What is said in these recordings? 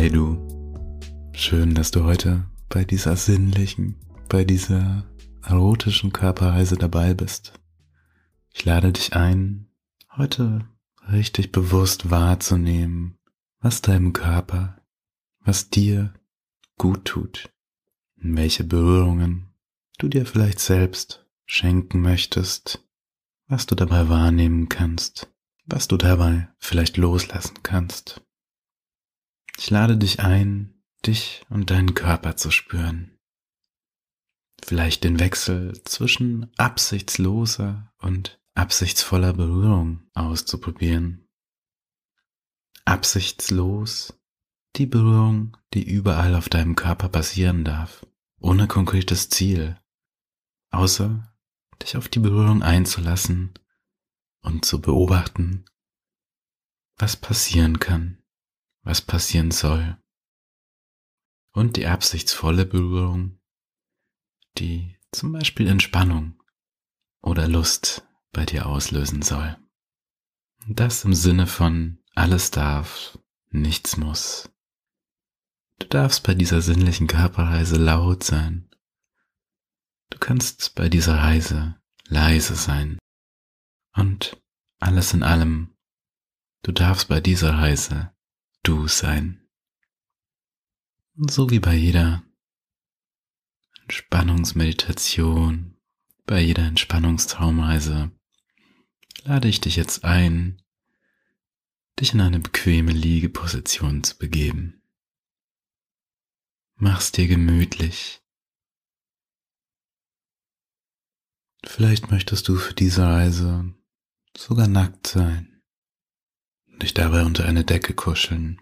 Hi du. Schön, dass du heute bei dieser sinnlichen, bei dieser erotischen Körperreise dabei bist. Ich lade dich ein, heute richtig bewusst wahrzunehmen, was deinem Körper, was dir gut tut, welche Berührungen du dir vielleicht selbst schenken möchtest, was du dabei wahrnehmen kannst, was du dabei vielleicht loslassen kannst. Ich lade dich ein, dich und deinen Körper zu spüren. Vielleicht den Wechsel zwischen absichtsloser und absichtsvoller Berührung auszuprobieren. Absichtslos die Berührung, die überall auf deinem Körper passieren darf, ohne konkretes Ziel, außer dich auf die Berührung einzulassen und zu beobachten, was passieren kann was passieren soll. Und die absichtsvolle Berührung, die zum Beispiel Entspannung oder Lust bei dir auslösen soll. Das im Sinne von alles darf, nichts muss. Du darfst bei dieser sinnlichen Körperreise laut sein. Du kannst bei dieser Reise leise sein. Und alles in allem, du darfst bei dieser Reise du sein. Und so wie bei jeder Entspannungsmeditation, bei jeder Entspannungstraumreise, lade ich dich jetzt ein, dich in eine bequeme Liegeposition zu begeben. Mach's dir gemütlich. Vielleicht möchtest du für diese Reise sogar nackt sein dich dabei unter eine Decke kuscheln.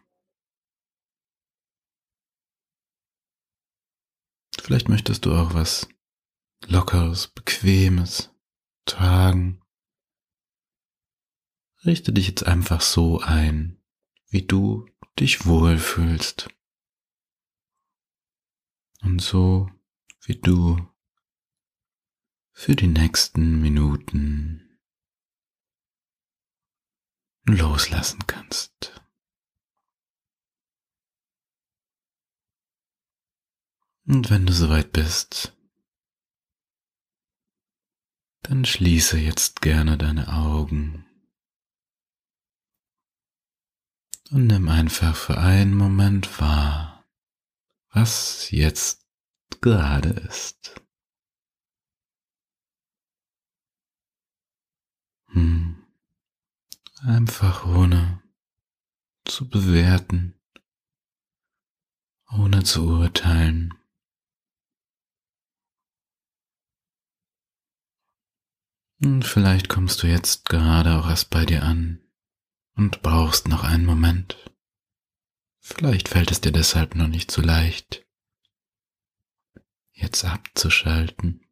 Vielleicht möchtest du auch was Lockeres, Bequemes tragen. Richte dich jetzt einfach so ein, wie du dich wohlfühlst. Und so, wie du für die nächsten Minuten loslassen kannst. Und wenn du soweit bist, dann schließe jetzt gerne deine Augen und nimm einfach für einen Moment wahr, was jetzt gerade ist. Hm einfach ohne zu bewerten, ohne zu urteilen. Und vielleicht kommst du jetzt gerade auch erst bei dir an und brauchst noch einen Moment. Vielleicht fällt es dir deshalb noch nicht so leicht, jetzt abzuschalten.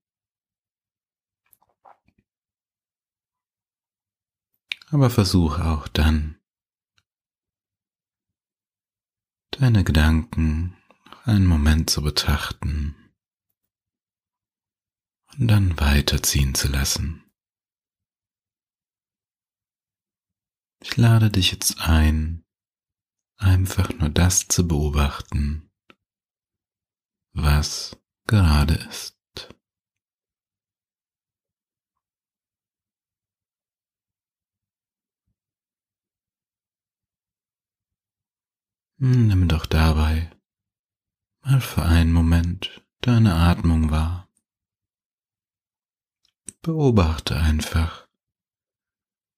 Aber versuch auch dann, deine Gedanken einen Moment zu betrachten und dann weiterziehen zu lassen. Ich lade dich jetzt ein, einfach nur das zu beobachten, was gerade ist. Nimm doch dabei mal für einen Moment deine Atmung wahr. Beobachte einfach,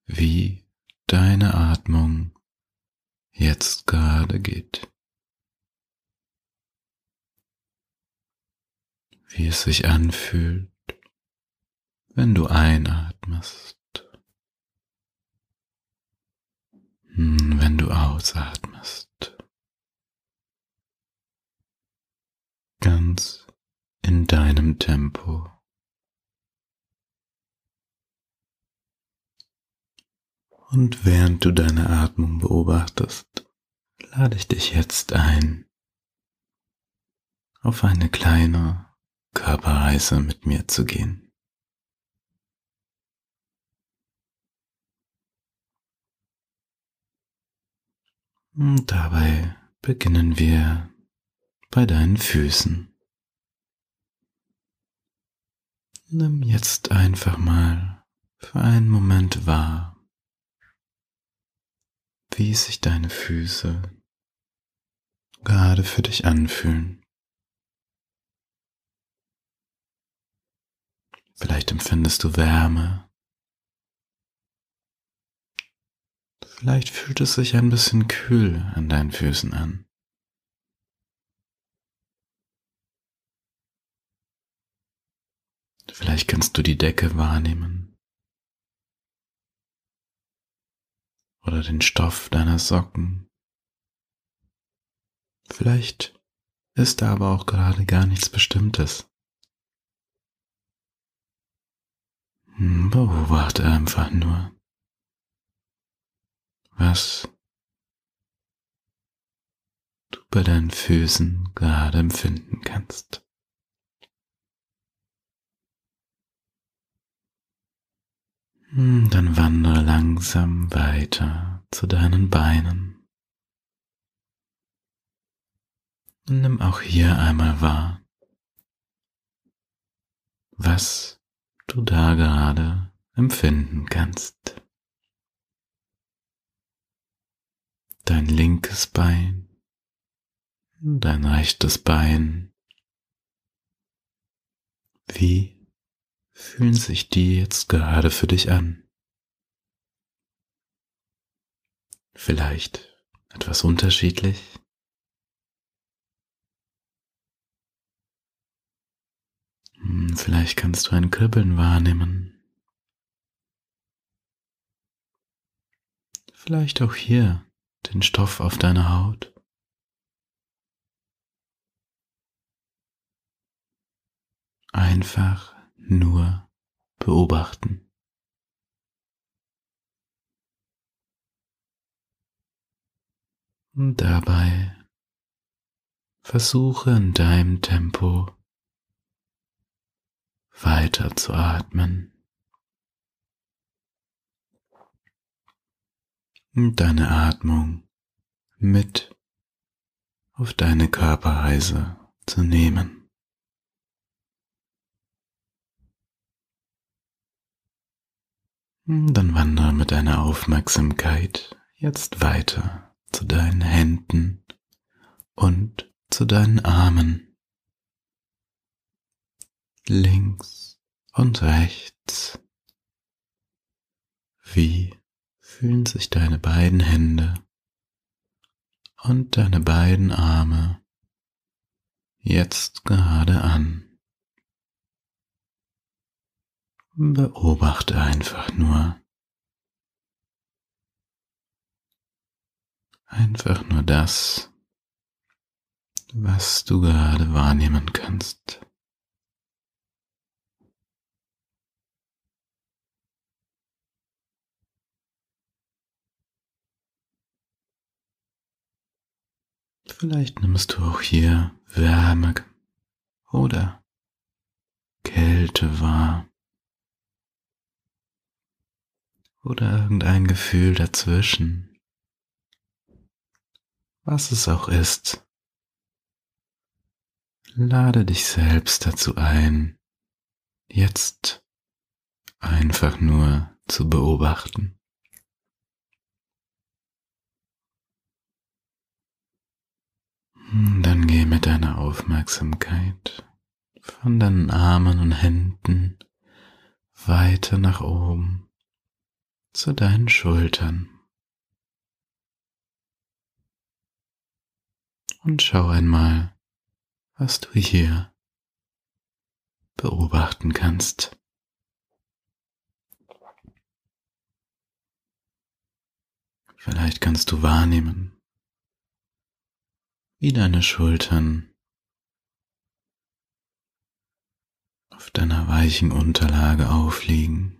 wie deine Atmung jetzt gerade geht. Wie es sich anfühlt, wenn du einatmest. Hm, wenn du ausatmest. Ganz in deinem Tempo. Und während du deine Atmung beobachtest, lade ich dich jetzt ein, auf eine kleine Körperreise mit mir zu gehen. Und dabei beginnen wir bei deinen Füßen. Nimm jetzt einfach mal für einen Moment wahr, wie sich deine Füße gerade für dich anfühlen. Vielleicht empfindest du Wärme. Vielleicht fühlt es sich ein bisschen kühl an deinen Füßen an. Vielleicht kannst du die Decke wahrnehmen oder den Stoff deiner Socken. Vielleicht ist da aber auch gerade gar nichts Bestimmtes. Hm, beobachte einfach nur, was du bei deinen Füßen gerade empfinden kannst. Dann wandere langsam weiter zu deinen Beinen. Und nimm auch hier einmal wahr, was du da gerade empfinden kannst. Dein linkes Bein, dein rechtes Bein. Wie fühlen sich die jetzt gerade für dich an? Vielleicht etwas unterschiedlich? Hm, vielleicht kannst du ein Kribbeln wahrnehmen. Vielleicht auch hier den Stoff auf deiner Haut. Einfach nur beobachten. Und dabei versuche in deinem Tempo weiter zu atmen. Und deine Atmung mit auf deine Körperreise zu nehmen. Dann wandere mit deiner Aufmerksamkeit jetzt weiter zu deinen Händen und zu deinen Armen. Links und rechts. Wie fühlen sich deine beiden Hände und deine beiden Arme jetzt gerade an? Beobachte einfach nur. Einfach nur das, was du gerade wahrnehmen kannst. Vielleicht nimmst du auch hier Wärme oder Kälte wahr. Oder irgendein Gefühl dazwischen. Was es auch ist. Lade dich selbst dazu ein, jetzt einfach nur zu beobachten. Dann geh mit deiner Aufmerksamkeit von deinen Armen und Händen weiter nach oben zu deinen Schultern. Und schau einmal, was du hier beobachten kannst. Vielleicht kannst du wahrnehmen, wie deine Schultern auf deiner weichen Unterlage aufliegen.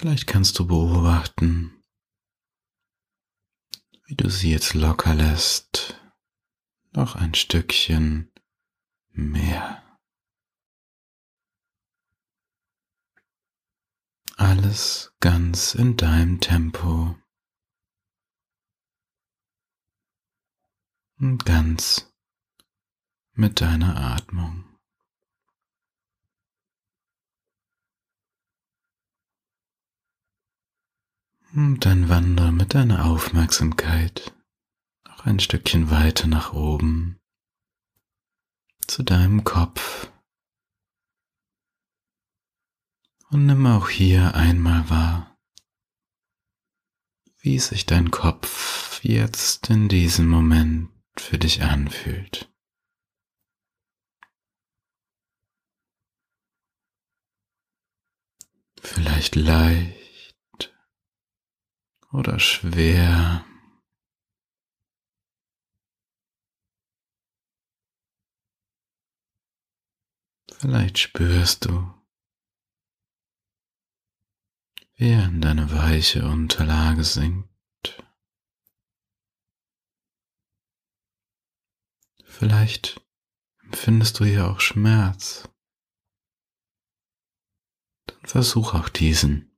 Vielleicht kannst du beobachten, wie du sie jetzt locker lässt. Noch ein Stückchen mehr. Alles ganz in deinem Tempo. Und ganz mit deiner Atmung. Und dann wandere mit deiner Aufmerksamkeit noch ein Stückchen weiter nach oben zu deinem Kopf. Und nimm auch hier einmal wahr, wie sich dein Kopf jetzt in diesem Moment für dich anfühlt. Vielleicht leicht oder schwer. Vielleicht spürst du, wie er in deine weiche Unterlage sinkt. Vielleicht empfindest du hier auch Schmerz. Dann versuch auch diesen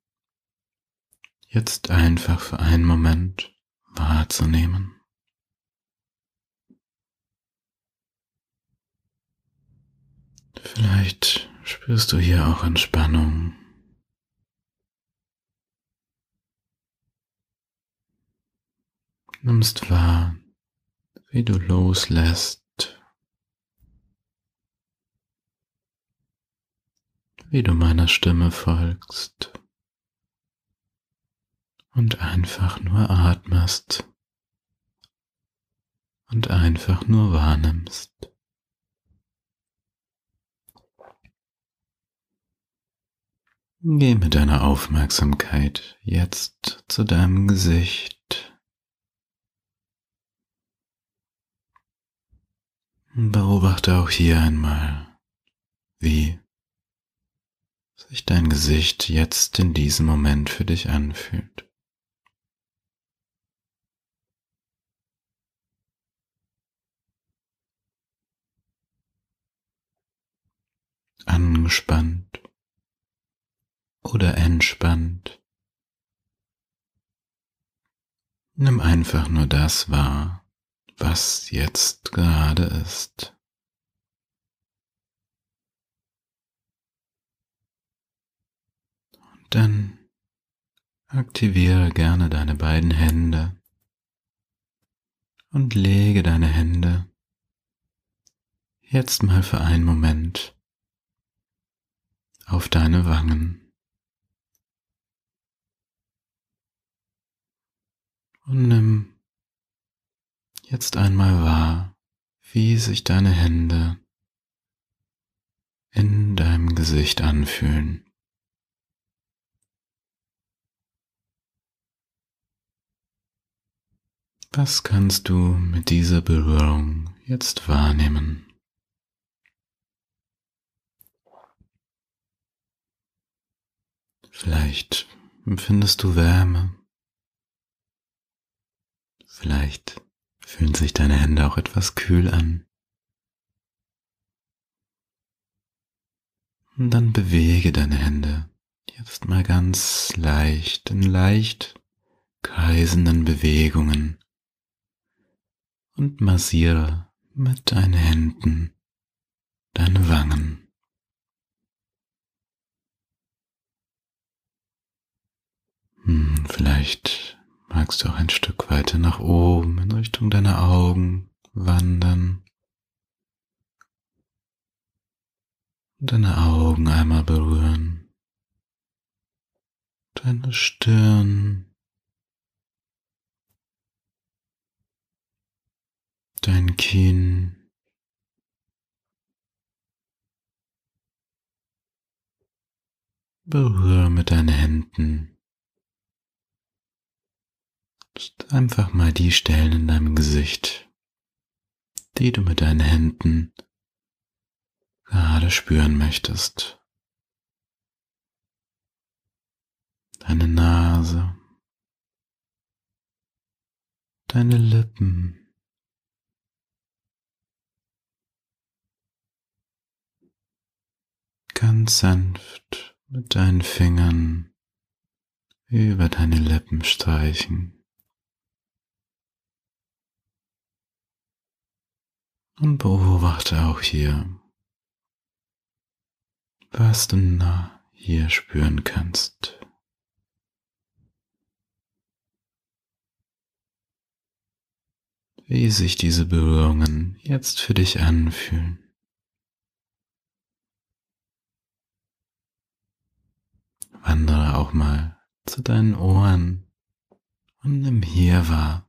jetzt einfach für einen Moment wahrzunehmen. Vielleicht spürst du hier auch Entspannung. Nimmst wahr, wie du loslässt, wie du meiner Stimme folgst und einfach nur atmest und einfach nur wahrnimmst. Geh mit deiner Aufmerksamkeit jetzt zu deinem Gesicht. Beobachte auch hier einmal, wie sich dein Gesicht jetzt in diesem Moment für dich anfühlt. Angespannt oder entspannt. Nimm einfach nur das wahr, was jetzt gerade ist. Und dann aktiviere gerne deine beiden Hände und lege deine Hände jetzt mal für einen Moment auf deine Wangen. Und nimm jetzt einmal wahr, wie sich deine Hände in deinem Gesicht anfühlen. Was kannst du mit dieser Berührung jetzt wahrnehmen? Vielleicht empfindest du Wärme. Vielleicht fühlen sich deine Hände auch etwas kühl an. Und dann bewege deine Hände jetzt mal ganz leicht in leicht kreisenden Bewegungen und massiere mit deinen Händen deine Wangen. Hm, vielleicht magst du auch ein Stück weiter nach oben in Richtung deiner Augen wandern. Deine Augen einmal berühren. Deine Stirn. Dein Kinn. Berühre mit deinen Händen einfach mal die Stellen in deinem Gesicht, die du mit deinen Händen gerade spüren möchtest. Deine Nase, deine Lippen, ganz sanft mit deinen Fingern über deine Lippen streichen. Und beobachte auch hier, was du nah hier spüren kannst. Wie sich diese Berührungen jetzt für dich anfühlen. Wandere auch mal zu deinen Ohren und nimm hier wahr,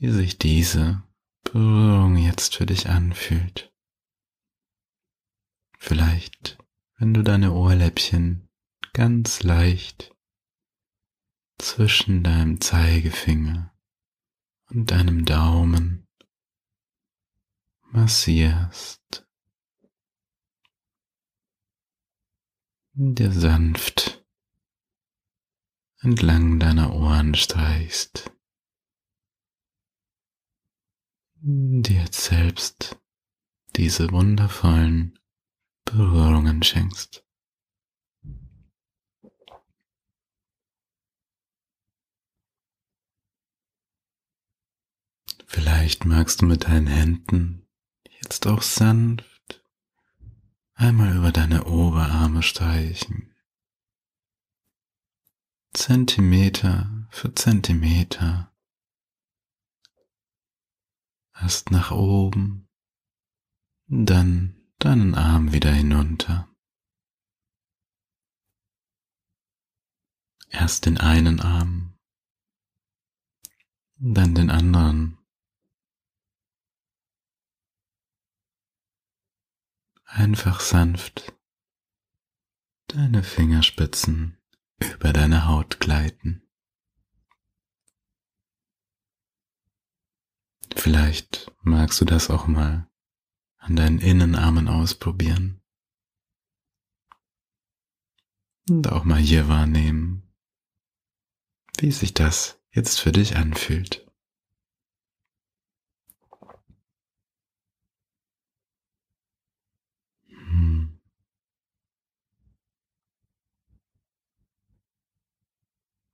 wie sich diese Berührung jetzt für dich anfühlt. Vielleicht, wenn du deine Ohrläppchen ganz leicht zwischen deinem Zeigefinger und deinem Daumen massierst, dir sanft entlang deiner Ohren streichst, dir selbst diese wundervollen Berührungen schenkst. Vielleicht magst du mit deinen Händen jetzt auch sanft einmal über deine Oberarme streichen. Zentimeter für Zentimeter. Erst nach oben, dann deinen Arm wieder hinunter. Erst den einen Arm, dann den anderen. Einfach sanft deine Fingerspitzen über deine Haut gleiten. Vielleicht magst du das auch mal an deinen Innenarmen ausprobieren. Und auch mal hier wahrnehmen, wie sich das jetzt für dich anfühlt.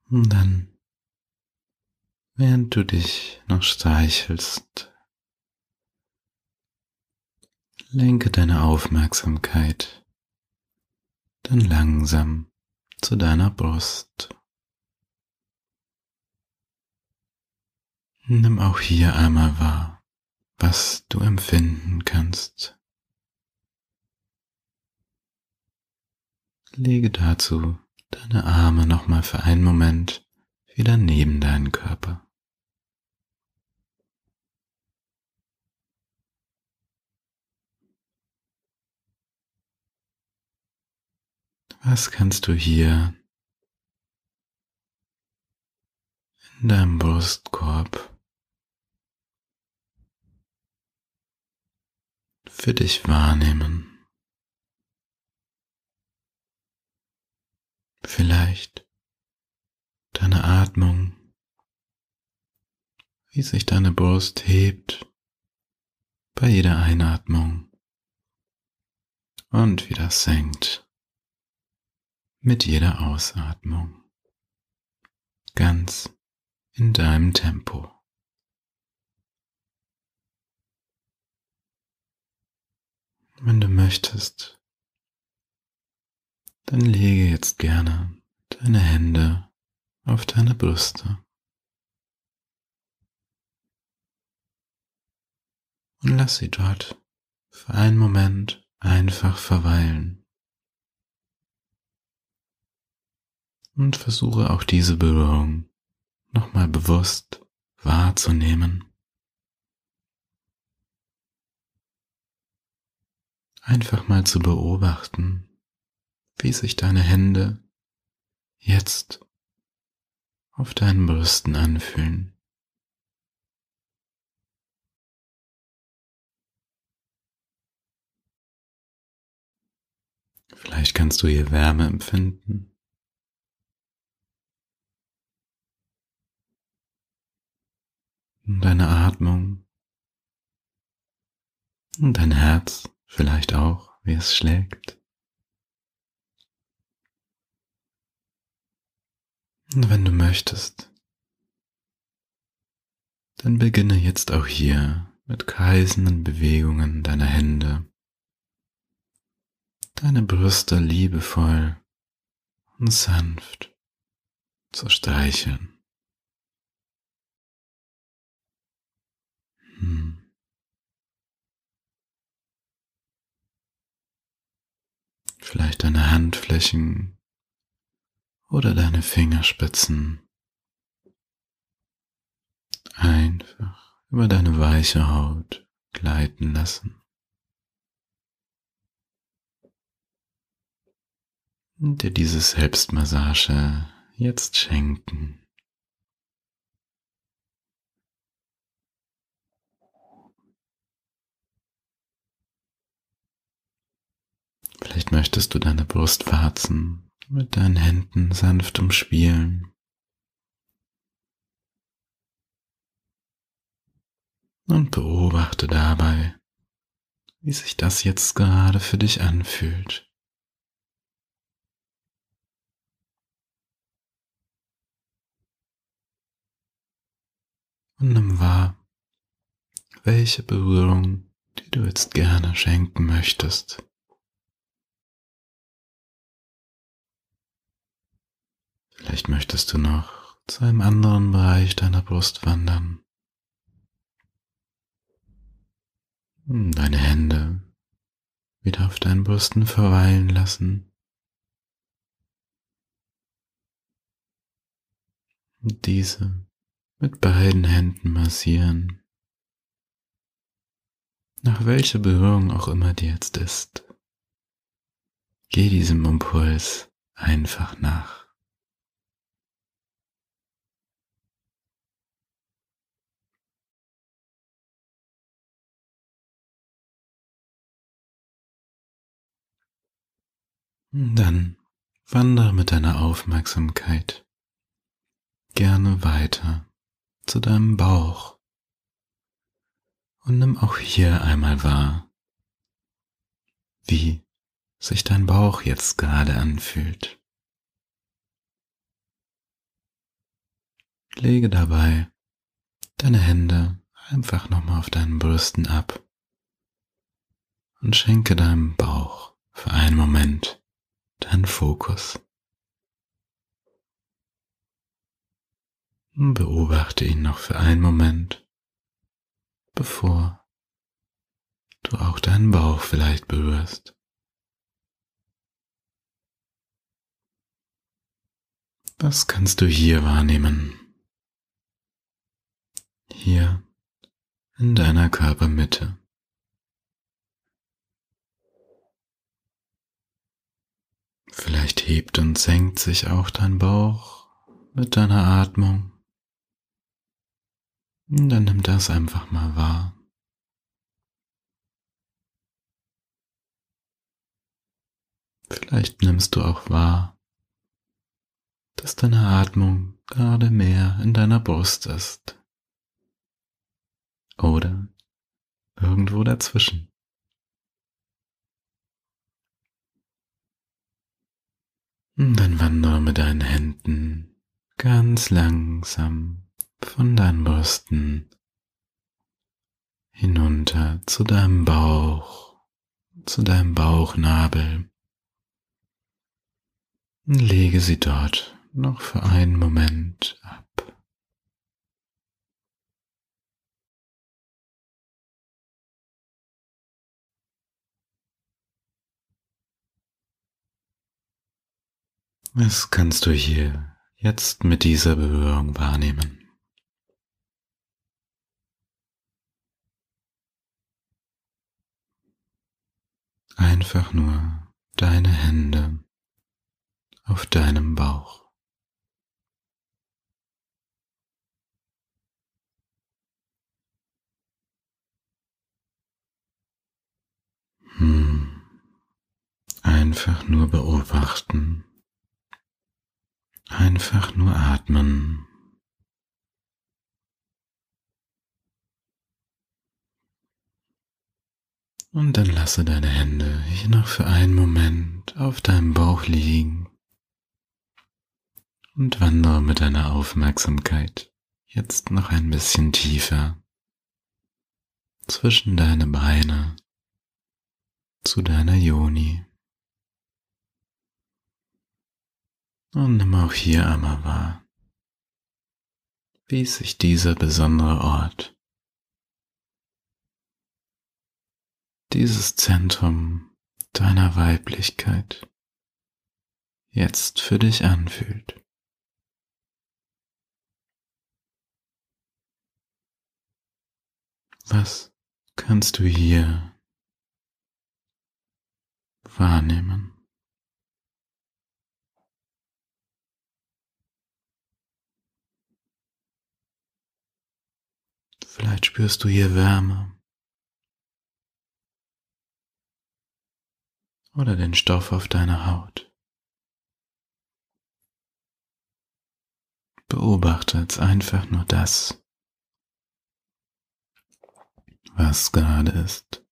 Und dann, während du dich noch streichelst, lenke deine Aufmerksamkeit dann langsam zu deiner Brust. Nimm auch hier einmal wahr, was du empfinden kannst. Lege dazu deine Arme nochmal für einen Moment wieder neben deinen Körper. Was kannst du hier in deinem Brustkorb für dich wahrnehmen? Vielleicht deine Atmung, wie sich deine Brust hebt bei jeder Einatmung und wieder senkt mit jeder Ausatmung, ganz in deinem Tempo. Wenn du möchtest, dann lege jetzt gerne deine Hände auf deine Brüste. Und lass sie dort für einen Moment einfach verweilen. Und versuche auch diese Berührung nochmal bewusst wahrzunehmen. Einfach mal zu beobachten, wie sich deine Hände jetzt auf deinen Brüsten anfühlen. Vielleicht kannst du hier Wärme empfinden. Deine Atmung und dein Herz vielleicht auch, wie es schlägt. Und wenn du möchtest, Dann beginne jetzt auch hier mit kreisenden Bewegungen deiner Hände, deine Brüste liebevoll und sanft zu streicheln. Hm. Vielleicht deine Handflächen oder deine Fingerspitzen einfach über deine weiche Haut gleiten lassen. Und dir diese Selbstmassage jetzt schenken. Vielleicht möchtest du deine Brustwarzen mit deinen Händen sanft umspielen. Und beobachte dabei, wie sich das jetzt gerade für dich anfühlt. Und nimm wahr, welche Berührung, die du jetzt gerne schenken möchtest. Vielleicht möchtest du noch zu einem anderen Bereich deiner Brust wandern. Deine Hände wieder auf deinen Brüsten verweilen lassen. Und diese mit beiden Händen massieren. Nach welcher Berührung auch immer die jetzt ist. Geh diesem Impuls einfach nach. Dann wandere mit deiner Aufmerksamkeit gerne weiter zu deinem Bauch und nimm auch hier einmal wahr, wie sich dein Bauch jetzt gerade anfühlt. Lege dabei deine Hände einfach nochmal auf deinen Brüsten ab und schenke deinem Bauch für einen Moment deinen Fokus. Beobachte ihn noch für einen Moment, bevor du auch deinen Bauch vielleicht berührst. Was kannst du hier wahrnehmen? Hier in deiner Körpermitte. Vielleicht hebt und senkt sich auch dein Bauch mit deiner Atmung. Dann nimm das einfach mal wahr. Vielleicht nimmst du auch wahr, dass deine Atmung gerade mehr in deiner Brust ist. Oder irgendwo dazwischen. Dann wandere mit deinen Händen ganz langsam von deinen Brüsten hinunter zu deinem Bauch, zu deinem Bauchnabel. Lege sie dort noch für einen Moment ab. Was kannst du hier jetzt mit dieser Berührung wahrnehmen? Einfach nur deine Hände auf deinem Bauch. Hm. Einfach nur beobachten Einfach nur atmen. Und dann lasse deine Hände hier noch für einen Moment auf deinem Bauch liegen und wandere mit deiner Aufmerksamkeit jetzt noch ein bisschen tiefer zwischen deine Beine zu deiner Joni. Und nimm auch hier einmal wahr, wie sich dieser besondere Ort, dieses Zentrum deiner Weiblichkeit jetzt für dich anfühlt. Was kannst du hier wahrnehmen? Vielleicht spürst du hier Wärme oder den Stoff auf deiner Haut. Beobachte jetzt einfach nur das, was gerade ist.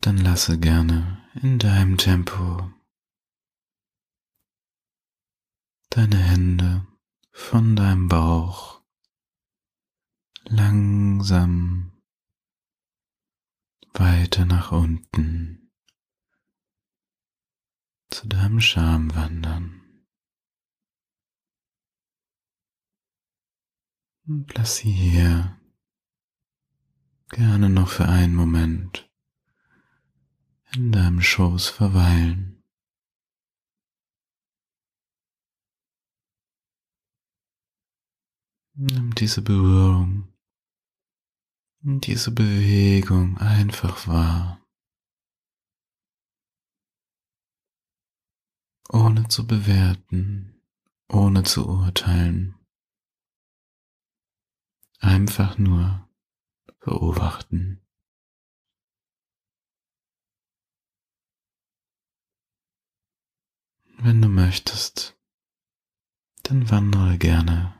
Dann lasse gerne in deinem Tempo deine Hände von deinem Bauch langsam weiter nach unten zu deinem Scham wandern. Und lass sie hier gerne noch für einen Moment in deinem Schoß verweilen. Nimm diese Berührung, diese Bewegung einfach wahr, ohne zu bewerten, ohne zu urteilen. Einfach nur beobachten. Wenn du möchtest, dann wandere gerne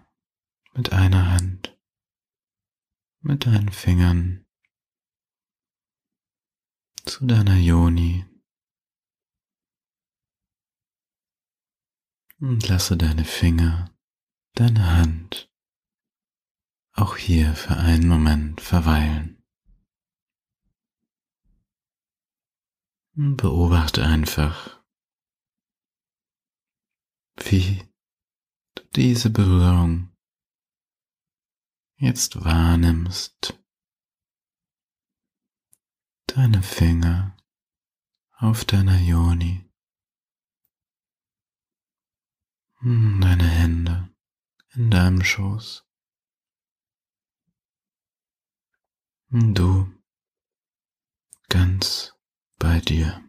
mit einer Hand, mit deinen Fingern. Zu deiner Joni. Und lasse deine Finger, deine Hand auch hier für einen Moment verweilen. Beobachte einfach, wie du diese Berührung jetzt wahrnimmst, deine Finger auf deiner Joni, hm, deine Hände in deinem Schoß. Hm, du ganz bei dir.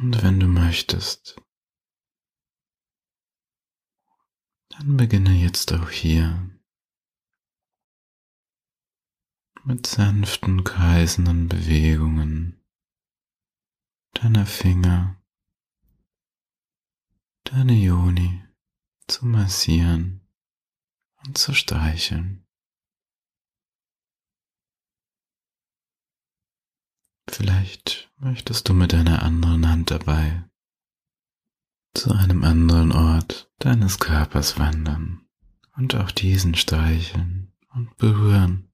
Und wenn du möchtest, dann beginne jetzt auch hier mit sanften kreisenden Bewegungen deiner Finger, deine Joni zu massieren und zu streicheln. Vielleicht möchtest du mit einer anderen Hand dabei zu einem anderen Ort deines Körpers wandern und auch diesen streicheln und berühren.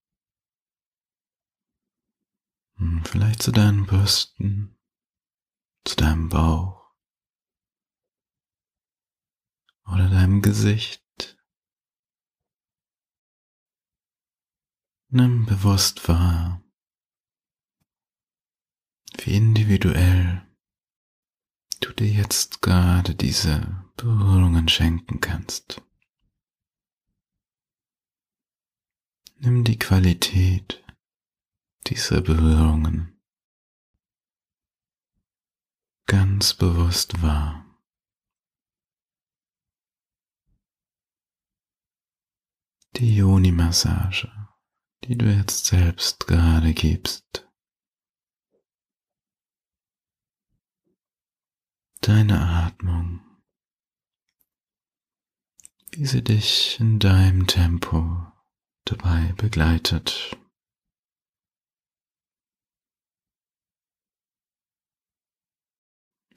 Hm, vielleicht zu deinen Brüsten, zu deinem Bauch oder deinem Gesicht. Nimm bewusst wahr, wie individuell du dir jetzt gerade diese Berührungen schenken kannst. Nimm die Qualität dieser Berührungen ganz bewusst wahr. Die Yoni-Massage, die du jetzt selbst gerade gibst. Deine Atmung. Wie sie dich in deinem Tempo dabei begleitet.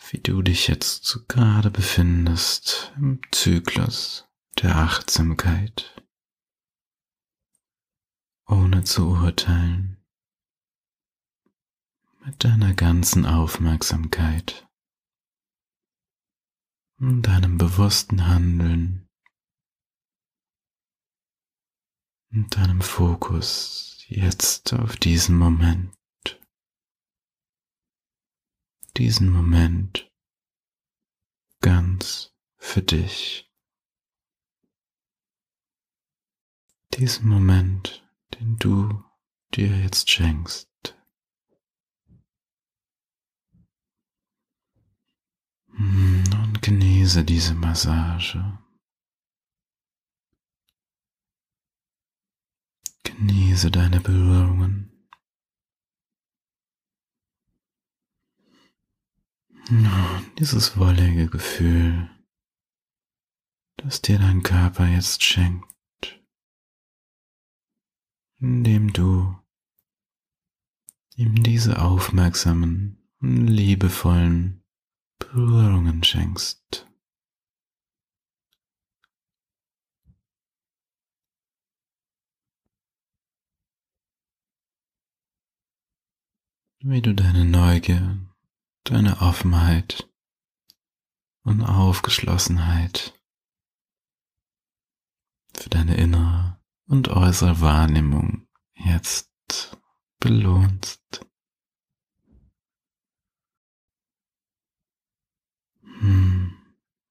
Wie du dich jetzt gerade befindest im Zyklus der Achtsamkeit, ohne zu urteilen, mit deiner ganzen Aufmerksamkeit und deinem bewussten Handeln und deinem Fokus jetzt auf diesen Moment. Diesen Moment ganz für dich. Diesen Moment, den du dir jetzt schenkst. Genieße diese Massage. Genieße deine Berührungen. Dieses wollige Gefühl, das dir dein Körper jetzt schenkt, indem du ihm diese aufmerksamen und liebevollen Berührungen schenkst. Wie du deine Neugier, deine Offenheit und Aufgeschlossenheit für deine innere und äußere Wahrnehmung jetzt belohnst. Hm.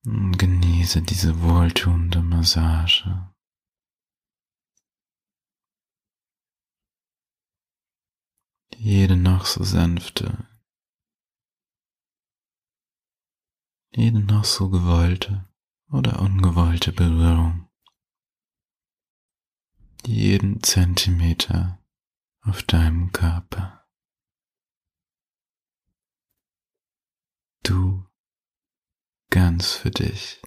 Genieße diese wohltuende Massage. Jede noch so sanfte, jede noch so gewollte oder ungewollte Berührung, jeden Zentimeter auf deinem Körper. Du ganz für dich.